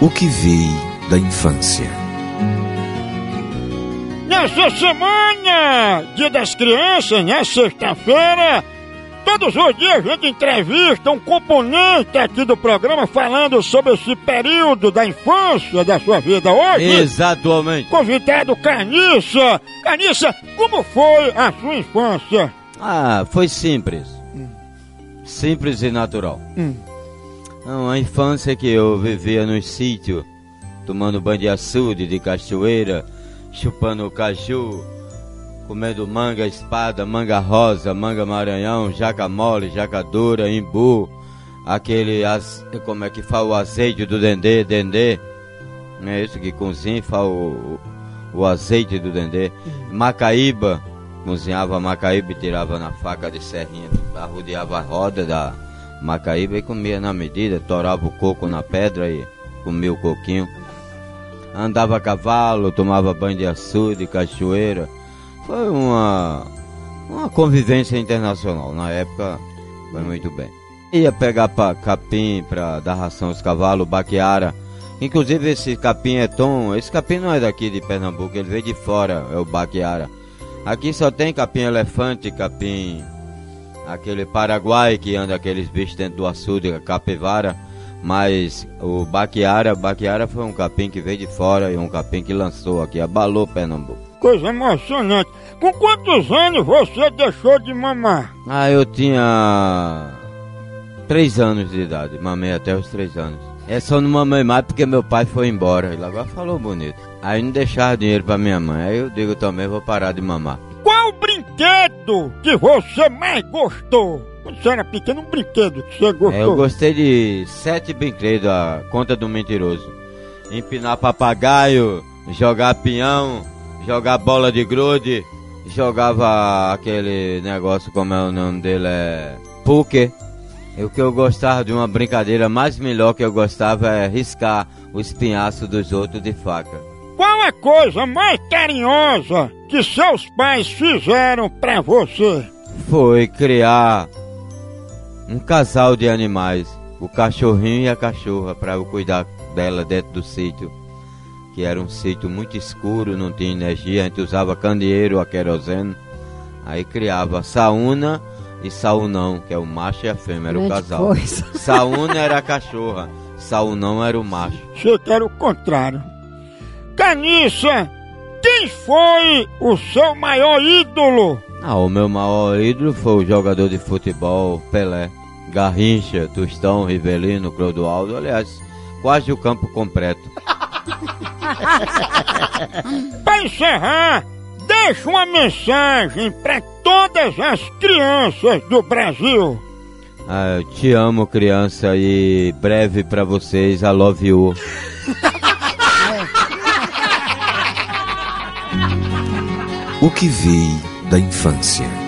O que veio da infância. Nessa semana, dia das crianças, né? Sexta-feira, todos os dias a gente entrevista um componente aqui do programa falando sobre esse período da infância da sua vida hoje. Exatamente. Convidado Carniça. Carniça, como foi a sua infância? Ah, foi simples. Simples e natural. Hum. Não, a infância que eu vivia no sítio, tomando banho de açude, de cachoeira, chupando caju, comendo manga espada, manga rosa, manga maranhão, jaca mole, jaca dura, imbu, aquele, como é que fala, o azeite do dendê, dendê, não é isso que cozinha, fala o, o azeite do dendê, macaíba, cozinhava macaíba e tirava na faca de serrinha, arrodeava a roda da macaíba e comia na medida, torava o coco na pedra e comia o coquinho. Andava a cavalo, tomava banho de açude, cachoeira. Foi uma, uma convivência internacional. Na época, foi muito bem. Ia pegar pa, capim para dar ração aos cavalos, baqueara. Inclusive esse capim é tom. Esse capim não é daqui de Pernambuco, ele veio de fora, é o baqueara. Aqui só tem capim elefante, capim aquele paraguai que anda aqueles bichos dentro do açude, a capivara. Mas o baquiara, baquiara foi um capim que veio de fora e um capim que lançou aqui, abalou Pernambuco. Coisa emocionante. Com quantos anos você deixou de mamar? Ah, eu tinha três anos de idade, mamei até os três anos. É só não mamei mais porque meu pai foi embora. Ele agora falou bonito. Aí não deixava dinheiro pra minha mãe. Aí eu digo também vou parar de mamar. Brinquedo que você mais gostou? Quando você era pequeno, um brinquedo que você gostou. É, eu gostei de sete brinquedos, a conta do mentiroso. Empinar papagaio, jogar peão, jogar bola de grude, jogava aquele negócio, como é o nome dele, é... Poker. E o que eu gostava de uma brincadeira mais melhor que eu gostava é riscar o espinhaço dos outros de faca. Qual a coisa mais carinhosa que seus pais fizeram pra você? Foi criar um casal de animais, o cachorrinho e a cachorra, para eu cuidar dela dentro do sítio. Que era um sítio muito escuro, não tinha energia, a gente usava candeeiro a querosene. Aí criava saúna e saunão, que é o macho e a fêmea, era o casal. coisa. Saúna era a cachorra, saunão era o macho. Você quer o contrário. Caniça, quem foi o seu maior ídolo? Ah, o meu maior ídolo foi o jogador de futebol Pelé. Garrincha, Tostão, Rivelino, Clodoaldo, aliás, quase o campo completo. Pra encerrar, deixa uma mensagem pra todas as crianças do Brasil. Ah, eu te amo, criança, e breve pra vocês, I love you. O que veio da infância.